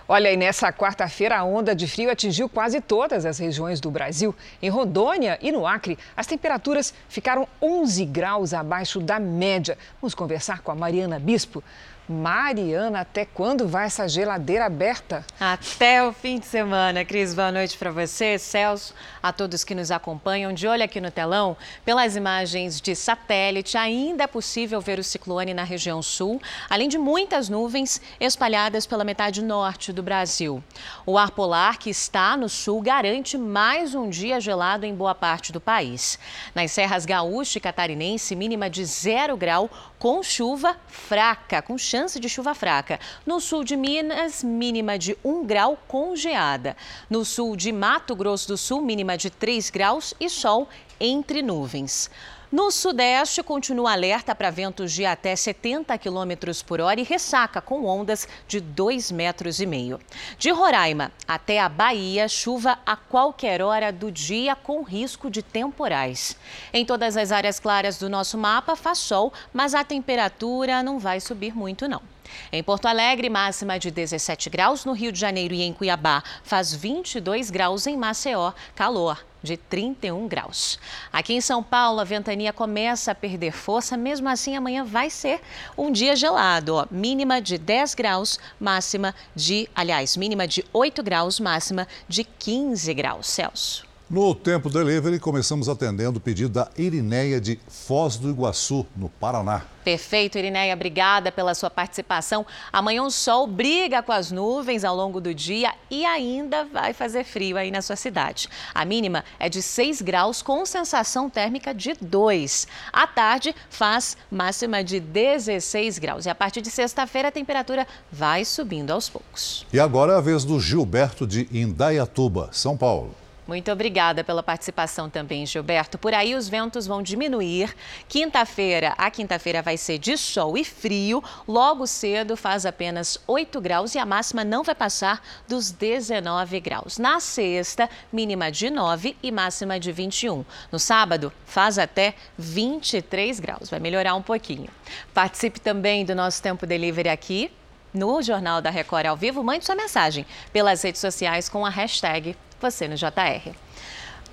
Olha, e nessa quarta-feira a onda de frio atingiu quase todas as regiões do Brasil. Em Rondônia e no Acre, as temperaturas ficaram 11 graus abaixo da média. Vamos conversar com a Mariana Bispo. Mariana, até quando vai essa geladeira aberta? Até o fim de semana. Cris, boa noite para você, Celso, a todos que nos acompanham. De olho aqui no telão, pelas imagens de satélite, ainda é possível ver o ciclone na região sul, além de muitas nuvens espalhadas pela metade norte do Brasil. O ar polar que está no sul garante mais um dia gelado em boa parte do país. Nas serras gaúcha e catarinense, mínima de zero grau, com chuva fraca, com chance de chuva fraca. No sul de Minas, mínima de 1 grau com geada. No sul de Mato Grosso do Sul, mínima de 3 graus e sol entre nuvens. No Sudeste, continua alerta para ventos de até 70 km por hora e ressaca com ondas de 2,5 metros. e meio. De Roraima até a Bahia, chuva a qualquer hora do dia com risco de temporais. Em todas as áreas claras do nosso mapa, faz sol, mas a temperatura não vai subir muito, não. Em Porto Alegre, máxima de 17 graus. No Rio de Janeiro e em Cuiabá, faz 22 graus. Em Maceió, calor de 31 graus. Aqui em São Paulo, a ventania começa a perder força, mesmo assim amanhã vai ser um dia gelado, ó. mínima de 10 graus, máxima de, aliás, mínima de 8 graus, máxima de 15 graus Celsius. No Tempo Delivery, começamos atendendo o pedido da Irineia de Foz do Iguaçu, no Paraná. Perfeito, Irineia. Obrigada pela sua participação. Amanhã o sol briga com as nuvens ao longo do dia e ainda vai fazer frio aí na sua cidade. A mínima é de 6 graus com sensação térmica de 2. À tarde faz máxima de 16 graus. E a partir de sexta-feira a temperatura vai subindo aos poucos. E agora é a vez do Gilberto de Indaiatuba, São Paulo. Muito obrigada pela participação também, Gilberto. Por aí os ventos vão diminuir. Quinta-feira, a quinta-feira vai ser de sol e frio. Logo cedo faz apenas 8 graus e a máxima não vai passar dos 19 graus. Na sexta, mínima de 9 e máxima de 21. No sábado, faz até 23 graus. Vai melhorar um pouquinho. Participe também do nosso Tempo Delivery aqui no Jornal da Record ao vivo. Mande sua mensagem pelas redes sociais com a hashtag você no JR.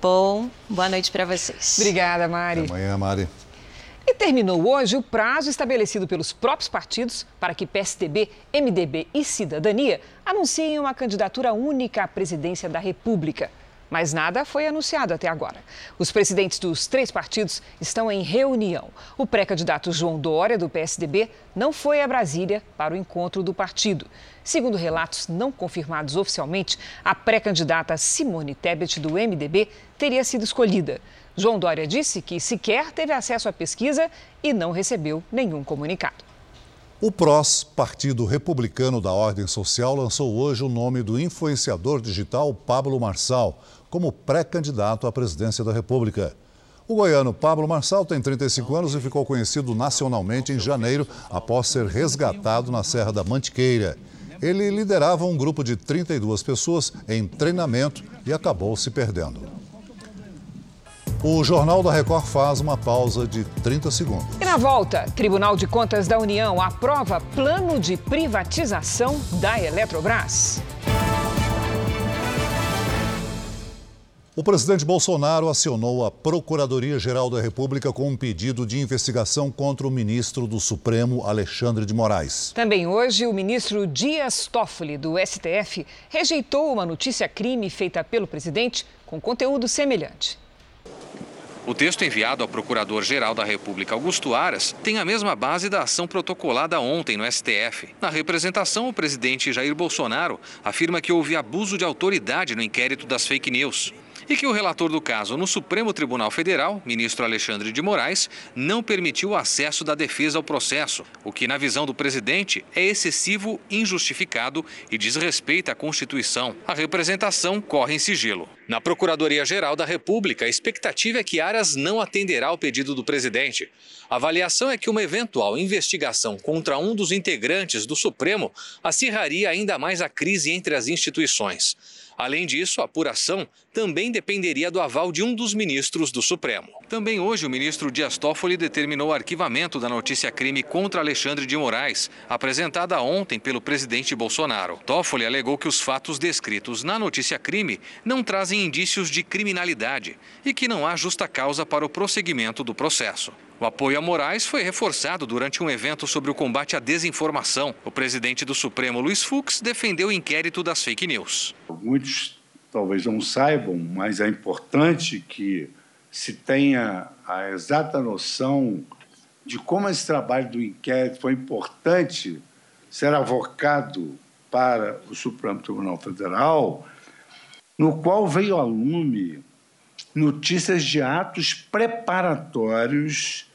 Bom, boa noite para vocês. Obrigada, Mari. Até amanhã, Mari. E terminou hoje o prazo estabelecido pelos próprios partidos para que PSDB, MDB e Cidadania anunciem uma candidatura única à presidência da República. Mas nada foi anunciado até agora. Os presidentes dos três partidos estão em reunião. O pré-candidato João Dória, do PSDB, não foi a Brasília para o encontro do partido. Segundo relatos não confirmados oficialmente, a pré-candidata Simone Tebet, do MDB, teria sido escolhida. João Dória disse que sequer teve acesso à pesquisa e não recebeu nenhum comunicado. O PROS, Partido Republicano da Ordem Social, lançou hoje o nome do influenciador digital Pablo Marçal como pré-candidato à presidência da República. O goiano Pablo Marçal tem 35 anos e ficou conhecido nacionalmente em janeiro após ser resgatado na Serra da Mantiqueira. Ele liderava um grupo de 32 pessoas em treinamento e acabou se perdendo. O Jornal da Record faz uma pausa de 30 segundos. E na volta, Tribunal de Contas da União aprova plano de privatização da Eletrobras. O presidente Bolsonaro acionou a Procuradoria-Geral da República com um pedido de investigação contra o ministro do Supremo, Alexandre de Moraes. Também hoje, o ministro Dias Toffoli, do STF, rejeitou uma notícia-crime feita pelo presidente com conteúdo semelhante. O texto enviado ao Procurador-Geral da República, Augusto Aras, tem a mesma base da ação protocolada ontem no STF. Na representação, o presidente Jair Bolsonaro afirma que houve abuso de autoridade no inquérito das fake news e que o relator do caso no Supremo Tribunal Federal, ministro Alexandre de Moraes, não permitiu o acesso da defesa ao processo, o que, na visão do presidente, é excessivo, injustificado e desrespeita a Constituição. A representação corre em sigilo. Na Procuradoria-Geral da República, a expectativa é que Aras não atenderá ao pedido do presidente. A avaliação é que uma eventual investigação contra um dos integrantes do Supremo acirraria ainda mais a crise entre as instituições. Além disso, a apuração também dependeria do aval de um dos ministros do Supremo. Também hoje, o ministro Dias Toffoli determinou o arquivamento da notícia crime contra Alexandre de Moraes, apresentada ontem pelo presidente Bolsonaro. Toffoli alegou que os fatos descritos na notícia crime não trazem indícios de criminalidade e que não há justa causa para o prosseguimento do processo. O apoio a Moraes foi reforçado durante um evento sobre o combate à desinformação. O presidente do Supremo, Luiz Fux, defendeu o inquérito das fake news. Muitos talvez não saibam, mas é importante que se tenha a exata noção de como esse trabalho do inquérito foi importante ser avocado para o Supremo Tribunal Federal, no qual veio a lume notícias de atos preparatórios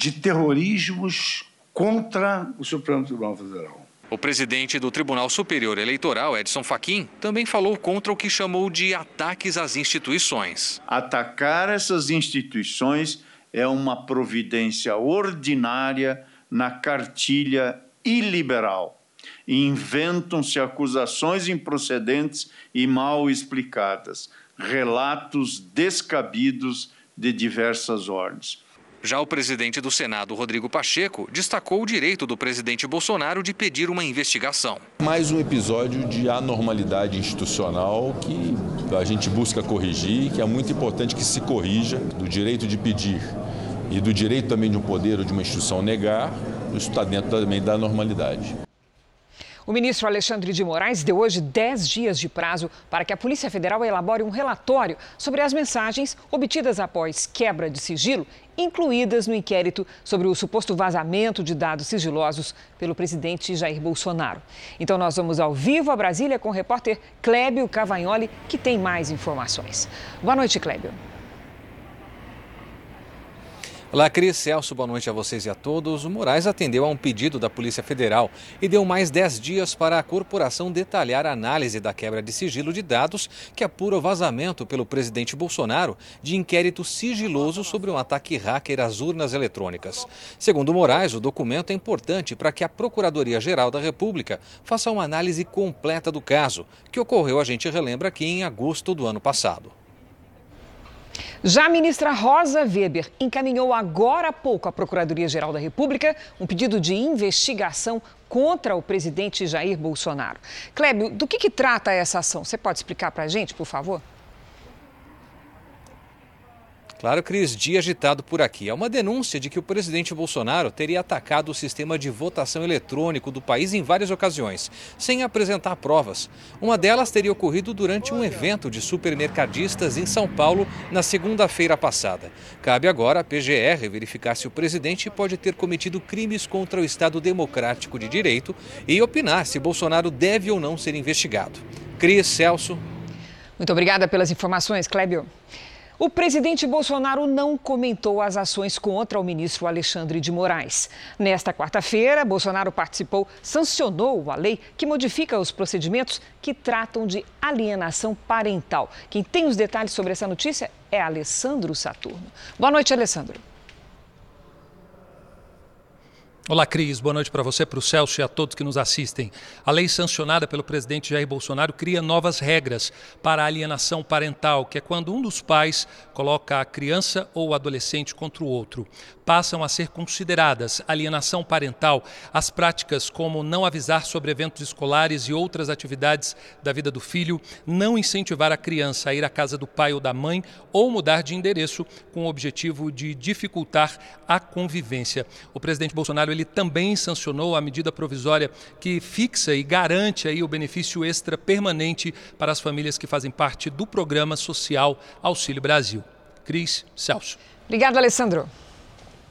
de terrorismos contra o Supremo Tribunal Federal. O presidente do Tribunal Superior Eleitoral, Edson Fachin, também falou contra o que chamou de ataques às instituições. Atacar essas instituições é uma providência ordinária na cartilha iliberal. Inventam-se acusações improcedentes e mal explicadas, relatos descabidos de diversas ordens. Já o presidente do Senado, Rodrigo Pacheco, destacou o direito do presidente Bolsonaro de pedir uma investigação. Mais um episódio de anormalidade institucional que a gente busca corrigir, que é muito importante que se corrija, do direito de pedir e do direito também de um poder ou de uma instituição negar, isso está dentro também da normalidade. O ministro Alexandre de Moraes deu hoje 10 dias de prazo para que a Polícia Federal elabore um relatório sobre as mensagens obtidas após quebra de sigilo, incluídas no inquérito sobre o suposto vazamento de dados sigilosos pelo presidente Jair Bolsonaro. Então, nós vamos ao vivo a Brasília com o repórter Clébio Cavagnoli, que tem mais informações. Boa noite, Clébio. Olá, Cris Celso, boa noite a vocês e a todos. O Moraes atendeu a um pedido da Polícia Federal e deu mais 10 dias para a corporação detalhar a análise da quebra de sigilo de dados que apura o vazamento pelo presidente Bolsonaro de inquérito sigiloso sobre um ataque hacker às urnas eletrônicas. Segundo Moraes, o documento é importante para que a Procuradoria-Geral da República faça uma análise completa do caso, que ocorreu, a gente relembra aqui, em agosto do ano passado. Já a ministra Rosa Weber encaminhou agora há pouco à Procuradoria-Geral da República um pedido de investigação contra o presidente Jair Bolsonaro. Clébio, do que, que trata essa ação? Você pode explicar para a gente, por favor? Claro, Cris, dia agitado por aqui. É uma denúncia de que o presidente Bolsonaro teria atacado o sistema de votação eletrônico do país em várias ocasiões, sem apresentar provas. Uma delas teria ocorrido durante um evento de supermercadistas em São Paulo na segunda-feira passada. Cabe agora à PGR verificar se o presidente pode ter cometido crimes contra o Estado Democrático de Direito e opinar se Bolsonaro deve ou não ser investigado. Cris, Celso. Muito obrigada pelas informações, Clébio. O presidente Bolsonaro não comentou as ações contra o ministro Alexandre de Moraes. Nesta quarta-feira, Bolsonaro participou, sancionou a lei que modifica os procedimentos que tratam de alienação parental. Quem tem os detalhes sobre essa notícia é Alessandro Saturno. Boa noite, Alessandro. Olá, Cris. Boa noite para você, para o Celso e a todos que nos assistem. A lei sancionada pelo presidente Jair Bolsonaro cria novas regras para a alienação parental, que é quando um dos pais coloca a criança ou o adolescente contra o outro. Passam a ser consideradas alienação parental as práticas como não avisar sobre eventos escolares e outras atividades da vida do filho, não incentivar a criança a ir à casa do pai ou da mãe ou mudar de endereço com o objetivo de dificultar a convivência. O presidente Bolsonaro ele também sancionou a medida provisória que fixa e garante aí o benefício extra permanente para as famílias que fazem parte do programa social Auxílio Brasil. Cris, Celso. Obrigado, Alessandro.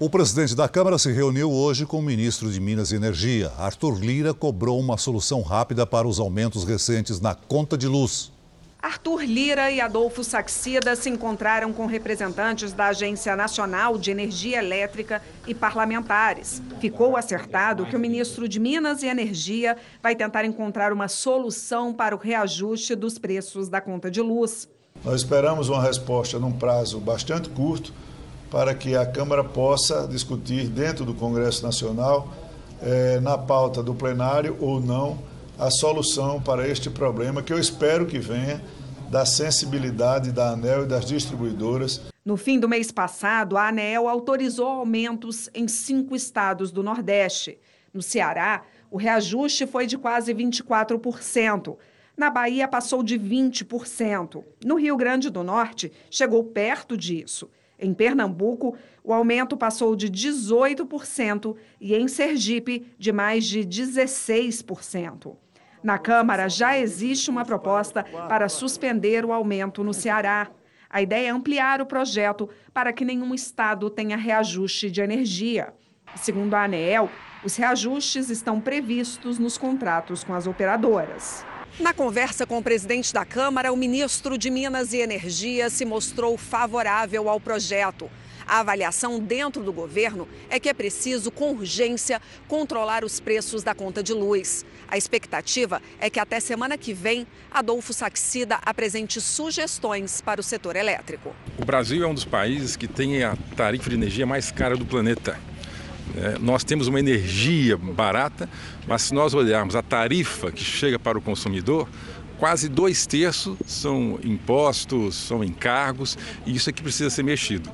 O presidente da Câmara se reuniu hoje com o ministro de Minas e Energia. Arthur Lira cobrou uma solução rápida para os aumentos recentes na conta de luz. Arthur Lira e Adolfo Saxida se encontraram com representantes da Agência Nacional de Energia Elétrica e parlamentares. Ficou acertado que o ministro de Minas e Energia vai tentar encontrar uma solução para o reajuste dos preços da conta de luz. Nós esperamos uma resposta num prazo bastante curto para que a Câmara possa discutir dentro do Congresso Nacional, eh, na pauta do plenário ou não, a solução para este problema que eu espero que venha da sensibilidade da ANEL e das distribuidoras. No fim do mês passado, a ANEL autorizou aumentos em cinco estados do Nordeste. No Ceará, o reajuste foi de quase 24%. Na Bahia, passou de 20%. No Rio Grande do Norte, chegou perto disso. Em Pernambuco, o aumento passou de 18% e em Sergipe, de mais de 16%. Na Câmara já existe uma proposta para suspender o aumento no Ceará. A ideia é ampliar o projeto para que nenhum estado tenha reajuste de energia. Segundo a ANEEL, os reajustes estão previstos nos contratos com as operadoras. Na conversa com o presidente da Câmara, o ministro de Minas e Energia se mostrou favorável ao projeto. A avaliação dentro do governo é que é preciso, com urgência, controlar os preços da conta de luz. A expectativa é que até semana que vem, Adolfo Saxida apresente sugestões para o setor elétrico. O Brasil é um dos países que tem a tarifa de energia mais cara do planeta. É, nós temos uma energia barata, mas se nós olharmos a tarifa que chega para o consumidor, quase dois terços são impostos, são encargos, e isso é que precisa ser mexido.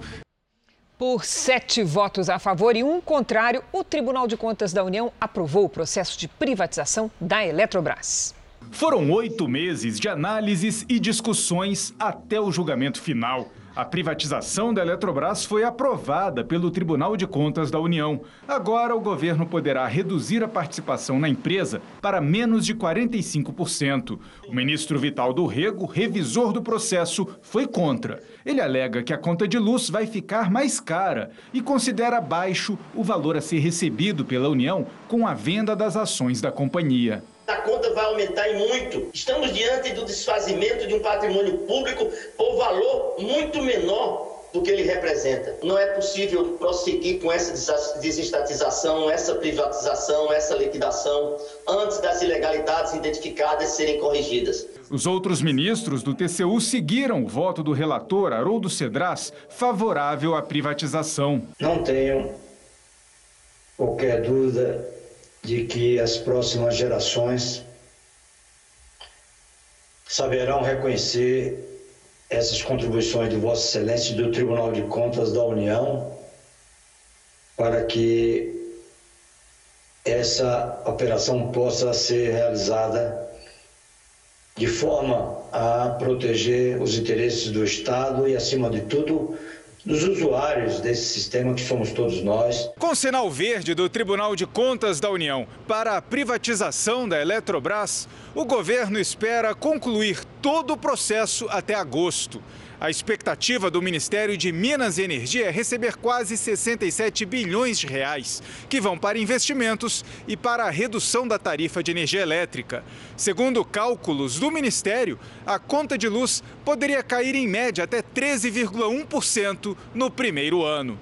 Por sete votos a favor e um contrário, o Tribunal de Contas da União aprovou o processo de privatização da Eletrobras. Foram oito meses de análises e discussões até o julgamento final. A privatização da Eletrobras foi aprovada pelo Tribunal de Contas da União. Agora, o governo poderá reduzir a participação na empresa para menos de 45%. O ministro Vital do Rego, revisor do processo, foi contra. Ele alega que a conta de luz vai ficar mais cara e considera baixo o valor a ser recebido pela União com a venda das ações da companhia a conta vai aumentar e muito. Estamos diante do desfazimento de um patrimônio público por valor muito menor do que ele representa. Não é possível prosseguir com essa desestatização, essa privatização, essa liquidação, antes das ilegalidades identificadas serem corrigidas. Os outros ministros do TCU seguiram o voto do relator Haroldo Cedras favorável à privatização. Não tenho qualquer dúvida de que as próximas gerações saberão reconhecer essas contribuições de Vossa Excelência e do Tribunal de Contas da União para que essa operação possa ser realizada de forma a proteger os interesses do Estado e, acima de tudo, dos usuários desse sistema que somos todos nós. Com sinal verde do Tribunal de Contas da União para a privatização da Eletrobras, o governo espera concluir todo o processo até agosto. A expectativa do Ministério de Minas e Energia é receber quase 67 bilhões de reais, que vão para investimentos e para a redução da tarifa de energia elétrica. Segundo cálculos do Ministério, a conta de luz poderia cair em média até 13,1% no primeiro ano.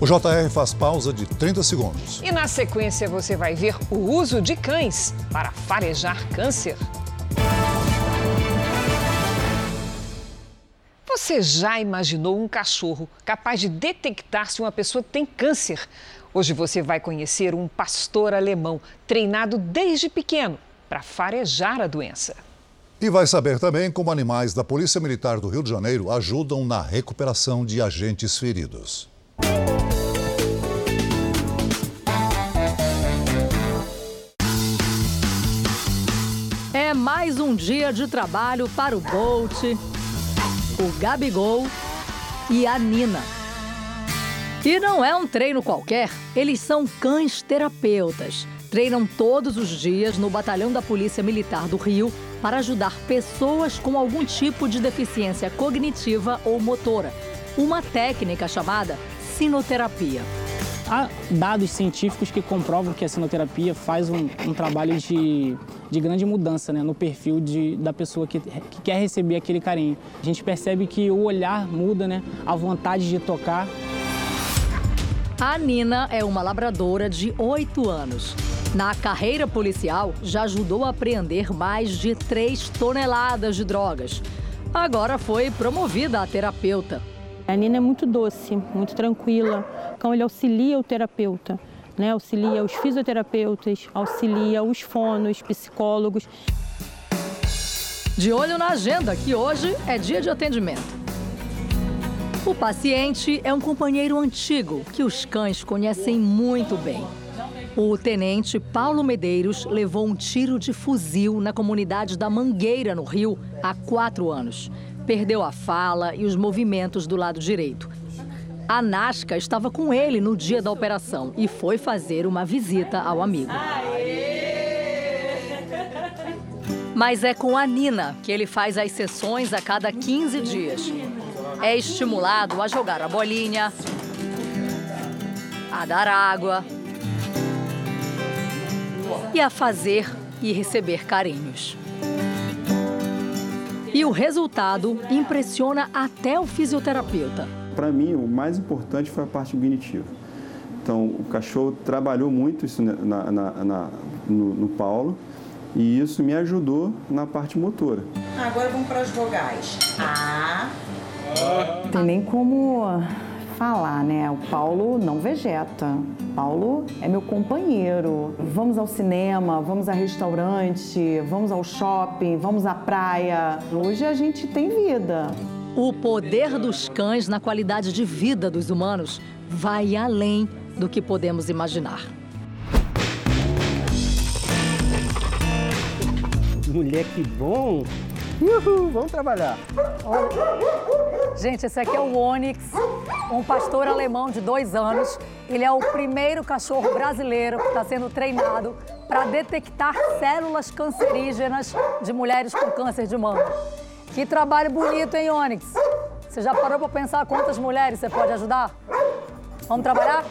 O JR faz pausa de 30 segundos. E na sequência você vai ver o uso de cães para farejar câncer. Você já imaginou um cachorro capaz de detectar se uma pessoa tem câncer? Hoje você vai conhecer um pastor alemão treinado desde pequeno para farejar a doença. E vai saber também como animais da Polícia Militar do Rio de Janeiro ajudam na recuperação de agentes feridos. É mais um dia de trabalho para o Bolt o Gabigol e a Nina. E não é um treino qualquer, eles são cães terapeutas. Treinam todos os dias no Batalhão da Polícia Militar do Rio para ajudar pessoas com algum tipo de deficiência cognitiva ou motora. uma técnica chamada sinoterapia. Há dados científicos que comprovam que a sinoterapia faz um, um trabalho de, de grande mudança né, no perfil de, da pessoa que, que quer receber aquele carinho. A gente percebe que o olhar muda, né, a vontade de tocar. A Nina é uma labradora de 8 anos. Na carreira policial, já ajudou a apreender mais de 3 toneladas de drogas. Agora foi promovida a terapeuta. A Nina é muito doce, muito tranquila. Então ele auxilia o terapeuta, né? auxilia os fisioterapeutas, auxilia os fonos, psicólogos. De olho na agenda, que hoje é dia de atendimento. O paciente é um companheiro antigo que os cães conhecem muito bem. O tenente Paulo Medeiros levou um tiro de fuzil na comunidade da Mangueira, no Rio, há quatro anos. Perdeu a fala e os movimentos do lado direito. A Nasca estava com ele no dia da operação e foi fazer uma visita ao amigo. Mas é com a Nina que ele faz as sessões a cada 15 dias. É estimulado a jogar a bolinha, a dar água e a fazer e receber carinhos. E o resultado impressiona até o fisioterapeuta. Para mim, o mais importante foi a parte cognitiva. Então, o cachorro trabalhou muito isso na, na, na, no, no Paulo e isso me ajudou na parte motora. Agora vamos para as vogais. A. Não tem nem como falar, né? O Paulo não vegeta. Paulo é meu companheiro. Vamos ao cinema, vamos a restaurante, vamos ao shopping, vamos à praia. Hoje a gente tem vida. O poder dos cães na qualidade de vida dos humanos vai além do que podemos imaginar. Mulher, que bom! Uhul, vamos trabalhar. Gente, esse aqui é o Onyx, um pastor alemão de dois anos. Ele é o primeiro cachorro brasileiro que está sendo treinado para detectar células cancerígenas de mulheres com câncer de mama. Que trabalho bonito, hein, Onyx? Você já parou para pensar quantas mulheres você pode ajudar? Vamos trabalhar?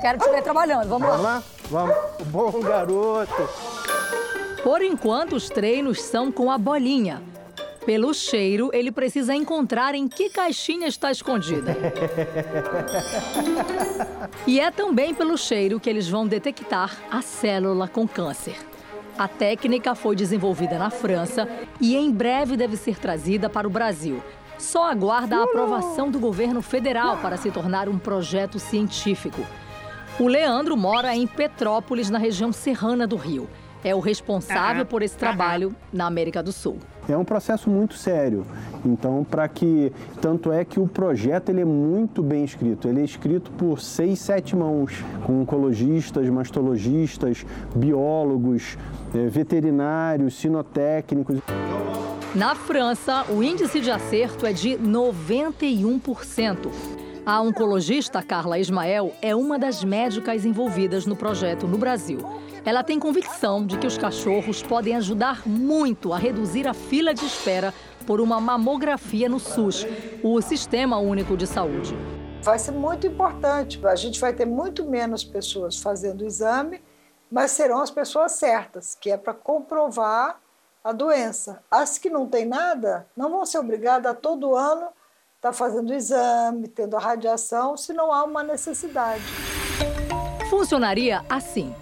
Quero te ver trabalhando. Vamos lá. Vamos lá? Vamos. Bom garoto. Por enquanto, os treinos são com a bolinha. Pelo cheiro, ele precisa encontrar em que caixinha está escondida. e é também pelo cheiro que eles vão detectar a célula com câncer. A técnica foi desenvolvida na França e em breve deve ser trazida para o Brasil. Só aguarda a aprovação do governo federal para se tornar um projeto científico. O Leandro mora em Petrópolis, na região serrana do Rio é o responsável por esse trabalho na América do Sul. É um processo muito sério. Então, para que tanto é que o projeto ele é muito bem escrito. Ele é escrito por seis, sete mãos, com oncologistas, mastologistas, biólogos, eh, veterinários, sinotécnicos. Na França, o índice de acerto é de 91%. A oncologista Carla Ismael é uma das médicas envolvidas no projeto no Brasil. Ela tem convicção de que os cachorros podem ajudar muito a reduzir a fila de espera por uma mamografia no SUS, o Sistema Único de Saúde. Vai ser muito importante. A gente vai ter muito menos pessoas fazendo o exame, mas serão as pessoas certas, que é para comprovar a doença. As que não têm nada não vão ser obrigadas a todo ano estar tá fazendo exame, tendo a radiação, se não há uma necessidade. Funcionaria assim.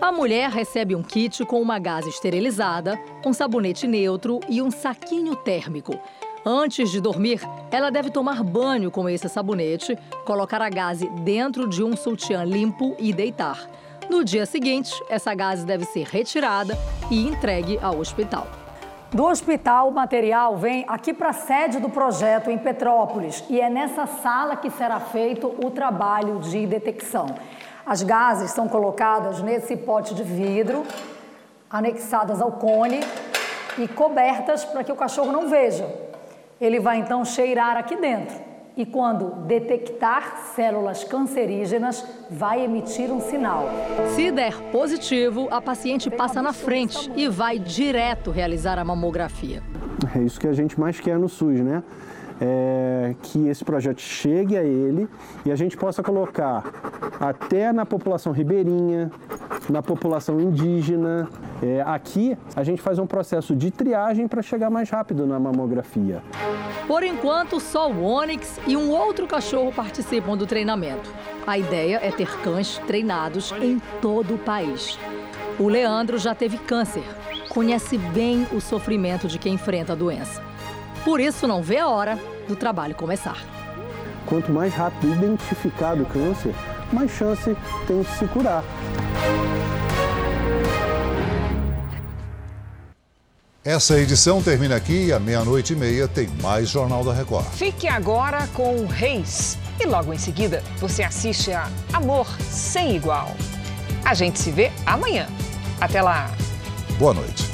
A mulher recebe um kit com uma gase esterilizada, um sabonete neutro e um saquinho térmico. Antes de dormir, ela deve tomar banho com esse sabonete, colocar a gase dentro de um sutiã limpo e deitar. No dia seguinte, essa gase deve ser retirada e entregue ao hospital. Do hospital, o material vem aqui para a sede do projeto em Petrópolis e é nessa sala que será feito o trabalho de detecção. As gases são colocadas nesse pote de vidro, anexadas ao cone e cobertas para que o cachorro não veja. Ele vai então cheirar aqui dentro e, quando detectar células cancerígenas, vai emitir um sinal. Se der positivo, a paciente passa na frente e vai direto realizar a mamografia. É isso que a gente mais quer no SUS, né? É, que esse projeto chegue a ele e a gente possa colocar até na população ribeirinha, na população indígena. É, aqui a gente faz um processo de triagem para chegar mais rápido na mamografia. Por enquanto, só o Onyx e um outro cachorro participam do treinamento. A ideia é ter cães treinados em todo o país. O Leandro já teve câncer, conhece bem o sofrimento de quem enfrenta a doença. Por isso, não vê a hora do trabalho começar. Quanto mais rápido identificado o câncer, mais chance tem de se curar. Essa edição termina aqui e à meia-noite e meia tem mais Jornal da Record. Fique agora com o Reis e logo em seguida você assiste a Amor Sem Igual. A gente se vê amanhã. Até lá. Boa noite.